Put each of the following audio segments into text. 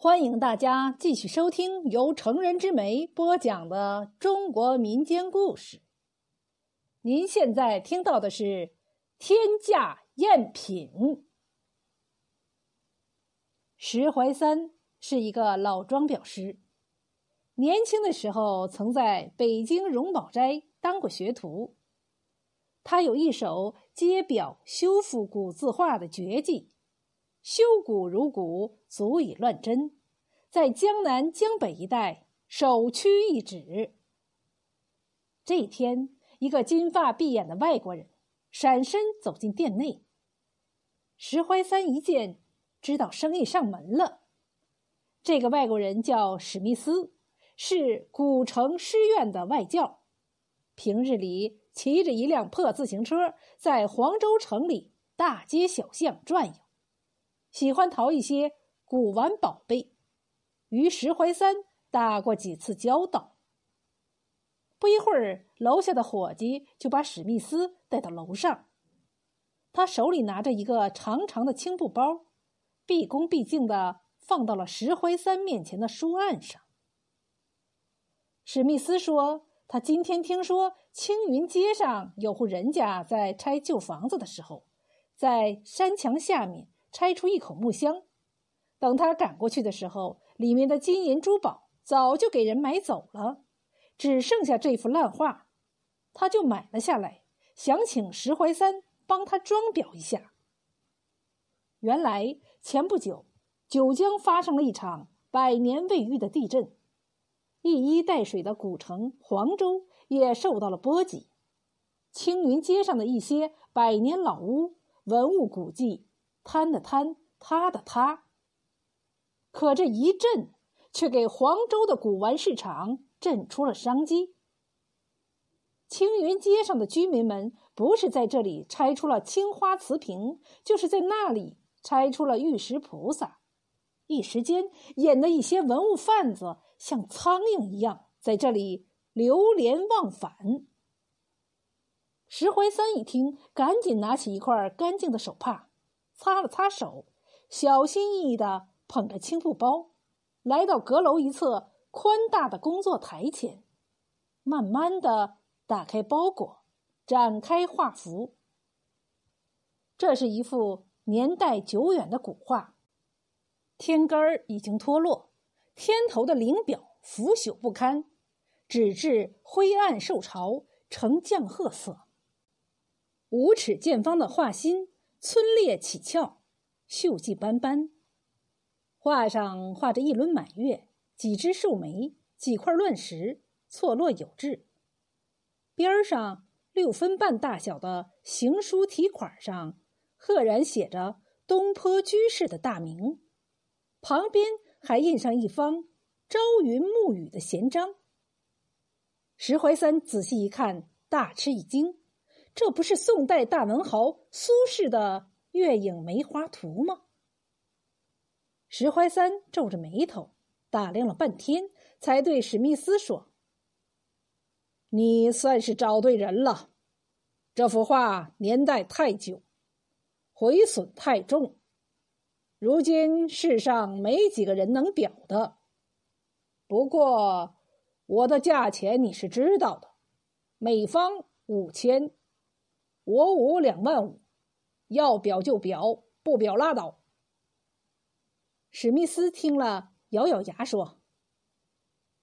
欢迎大家继续收听由成人之美播讲的中国民间故事。您现在听到的是《天价赝品》。石怀三是一个老装裱师，年轻的时候曾在北京荣宝斋当过学徒。他有一手揭表修复古字画的绝技。修古如古，足以乱真，在江南江北一带首屈一指。这一天，一个金发碧眼的外国人闪身走进店内。石怀三一见，知道生意上门了。这个外国人叫史密斯，是古城师院的外教，平日里骑着一辆破自行车，在黄州城里大街小巷转悠。喜欢淘一些古玩宝贝，与石怀三打过几次交道。不一会儿，楼下的伙计就把史密斯带到楼上。他手里拿着一个长长的青布包，毕恭毕敬的放到了石怀三面前的书案上。史密斯说：“他今天听说青云街上有户人家在拆旧房子的时候，在山墙下面。”拆出一口木箱，等他赶过去的时候，里面的金银珠宝早就给人买走了，只剩下这幅烂画，他就买了下来，想请石怀三帮他装裱一下。原来前不久，九江发生了一场百年未遇的地震，一衣带水的古城黄州也受到了波及，青云街上的一些百年老屋、文物古迹。坍的坍，塌的塌。可这一震，却给黄州的古玩市场震出了商机。青云街上的居民们，不是在这里拆出了青花瓷瓶，就是在那里拆出了玉石菩萨。一时间，引得一些文物贩子像苍蝇一样在这里流连忘返。石怀三一听，赶紧拿起一块干净的手帕。擦了擦手，小心翼翼的捧着青布包，来到阁楼一侧宽大的工作台前，慢慢的打开包裹，展开画幅。这是一幅年代久远的古画，天根儿已经脱落，天头的灵表腐朽不堪，纸质灰暗受潮，呈绛褐色。五尺见方的画心。皴裂起翘，锈迹斑斑。画上画着一轮满月，几枝寿眉，几块乱石，错落有致。边上六分半大小的行书题款上，赫然写着“东坡居士”的大名，旁边还印上一方“朝云暮雨”的闲章。石怀三仔细一看，大吃一惊。这不是宋代大文豪苏轼的《月影梅花图》吗？石怀三皱着眉头打量了半天，才对史密斯说：“你算是找对人了。这幅画年代太久，毁损太重，如今世上没几个人能裱的。不过，我的价钱你是知道的，每方五千。”我五两万五，要表就表，不表拉倒。史密斯听了，咬咬牙说：“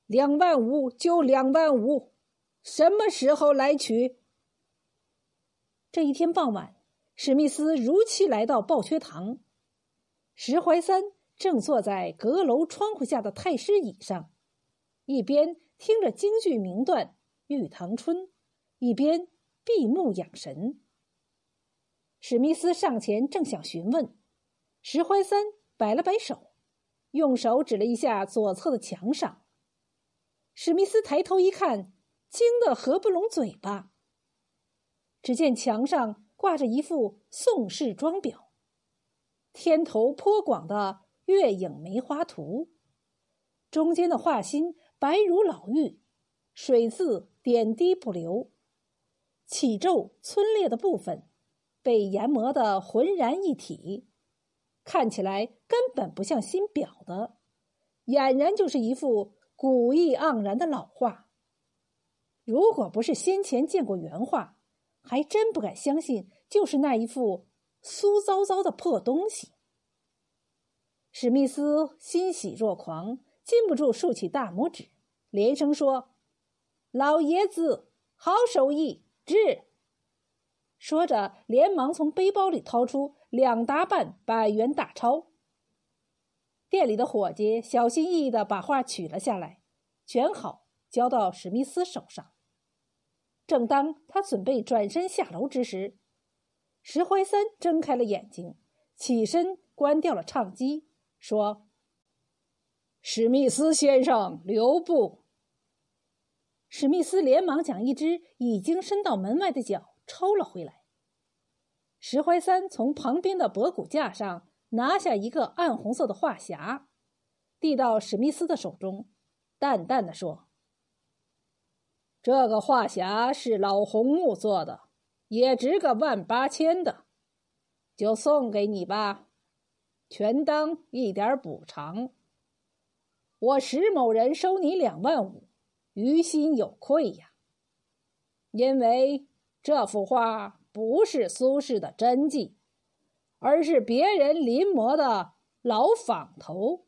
两万五就两万五，什么时候来取？”这一天傍晚，史密斯如期来到报缺堂，石怀三正坐在阁楼窗户下的太师椅上，一边听着京剧名段《玉堂春》，一边。闭目养神。史密斯上前正想询问，石怀三摆了摆手，用手指了一下左侧的墙上。史密斯抬头一看，惊得合不拢嘴巴。只见墙上挂着一幅宋式装裱，天头颇广的《月影梅花图》，中间的画心白如老玉，水渍点滴不留。起皱皴裂的部分，被研磨的浑然一体，看起来根本不像新裱的，俨然就是一幅古意盎然的老画。如果不是先前见过原画，还真不敢相信就是那一副酥糟糟的破东西。史密斯欣喜若狂，禁不住竖起大拇指，连声说：“老爷子，好手艺！”治。说着，连忙从背包里掏出两大半百元大钞。店里的伙计小心翼翼的把画取了下来，卷好，交到史密斯手上。正当他准备转身下楼之时，石怀三睁开了眼睛，起身关掉了唱机，说：“史密斯先生，留步。”史密斯连忙将一只已经伸到门外的脚抽了回来。石怀三从旁边的博古架上拿下一个暗红色的画匣，递到史密斯的手中，淡淡的说：“这个画匣是老红木做的，也值个万八千的，就送给你吧，全当一点补偿。我石某人收你两万五。”于心有愧呀，因为这幅画不是苏轼的真迹，而是别人临摹的老仿头。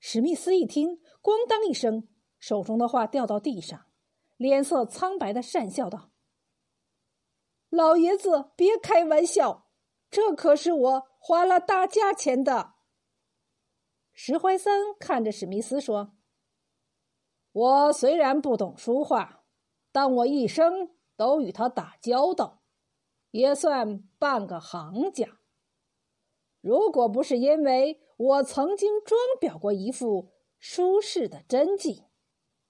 史密斯一听，咣当一声，手中的画掉到地上，脸色苍白的讪笑道：“老爷子，别开玩笑，这可是我花了大价钱的。”石怀三看着史密斯说。我虽然不懂书画，但我一生都与他打交道，也算半个行家。如果不是因为我曾经装裱过一幅舒适的真迹，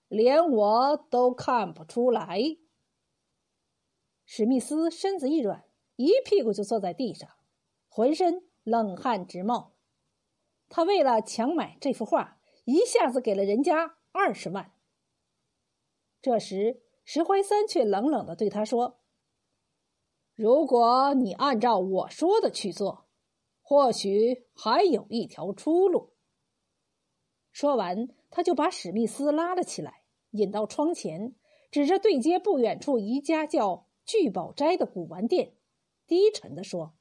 连我都看不出来。史密斯身子一软，一屁股就坐在地上，浑身冷汗直冒。他为了强买这幅画，一下子给了人家二十万。这时，石怀三却冷冷的对他说：“如果你按照我说的去做，或许还有一条出路。”说完，他就把史密斯拉了起来，引到窗前，指着对街不远处一家叫聚宝斋的古玩店，低沉的说：“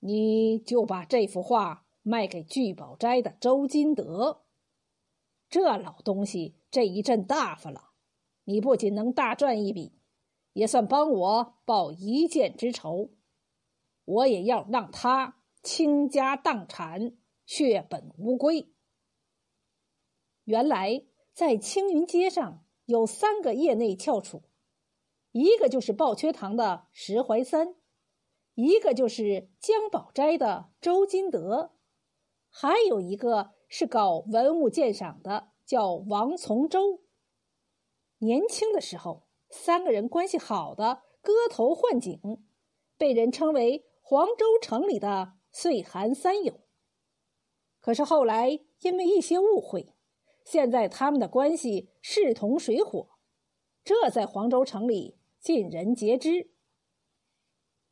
你就把这幅画卖给聚宝斋的周金德。”这老东西这一阵大发了，你不仅能大赚一笔，也算帮我报一箭之仇。我也要让他倾家荡产，血本无归。原来在青云街上有三个业内翘楚，一个就是抱缺堂的石怀三，一个就是江宝斋的周金德，还有一个。是搞文物鉴赏的，叫王从周。年轻的时候，三个人关系好的割头换颈，被人称为黄州城里的岁寒三友。可是后来因为一些误会，现在他们的关系势同水火，这在黄州城里尽人皆知。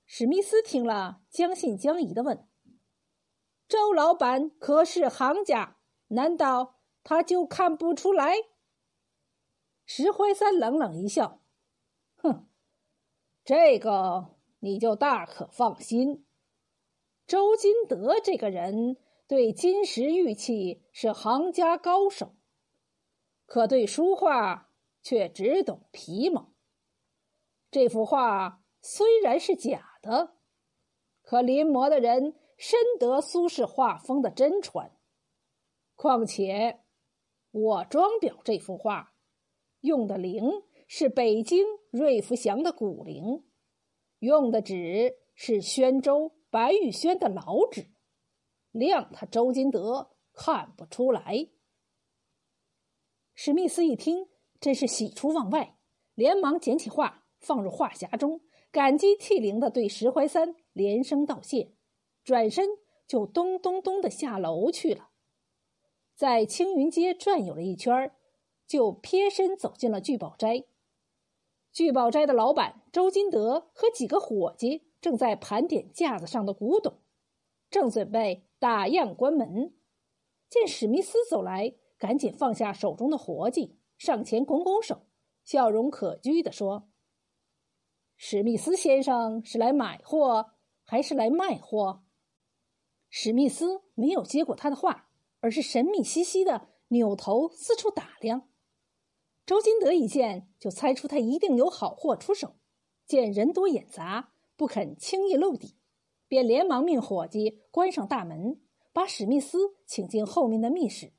史密斯听了，将信将疑的问。周老板可是行家，难道他就看不出来？石怀三冷冷一笑，哼，这个你就大可放心。周金德这个人对金石玉器是行家高手，可对书画却只懂皮毛。这幅画虽然是假的，可临摹的人。深得苏轼画风的真传，况且我装裱这幅画用的绫是北京瑞福祥的古绫，用的纸是宣州白玉轩的老纸，谅他周金德看不出来。史密斯一听，真是喜出望外，连忙捡起画放入画匣中，感激涕零的对石怀三连声道谢。转身就咚咚咚的下楼去了，在青云街转悠了一圈就撇身走进了聚宝斋。聚宝斋的老板周金德和几个伙计正在盘点架子上的古董，正准备打烊关门。见史密斯走来，赶紧放下手中的活计，上前拱拱手，笑容可掬地说：“史密斯先生是来买货还是来卖货？”史密斯没有接过他的话，而是神秘兮兮的扭头四处打量。周金德一见就猜出他一定有好货出手，见人多眼杂，不肯轻易露底，便连忙命伙计关上大门，把史密斯请进后面的密室。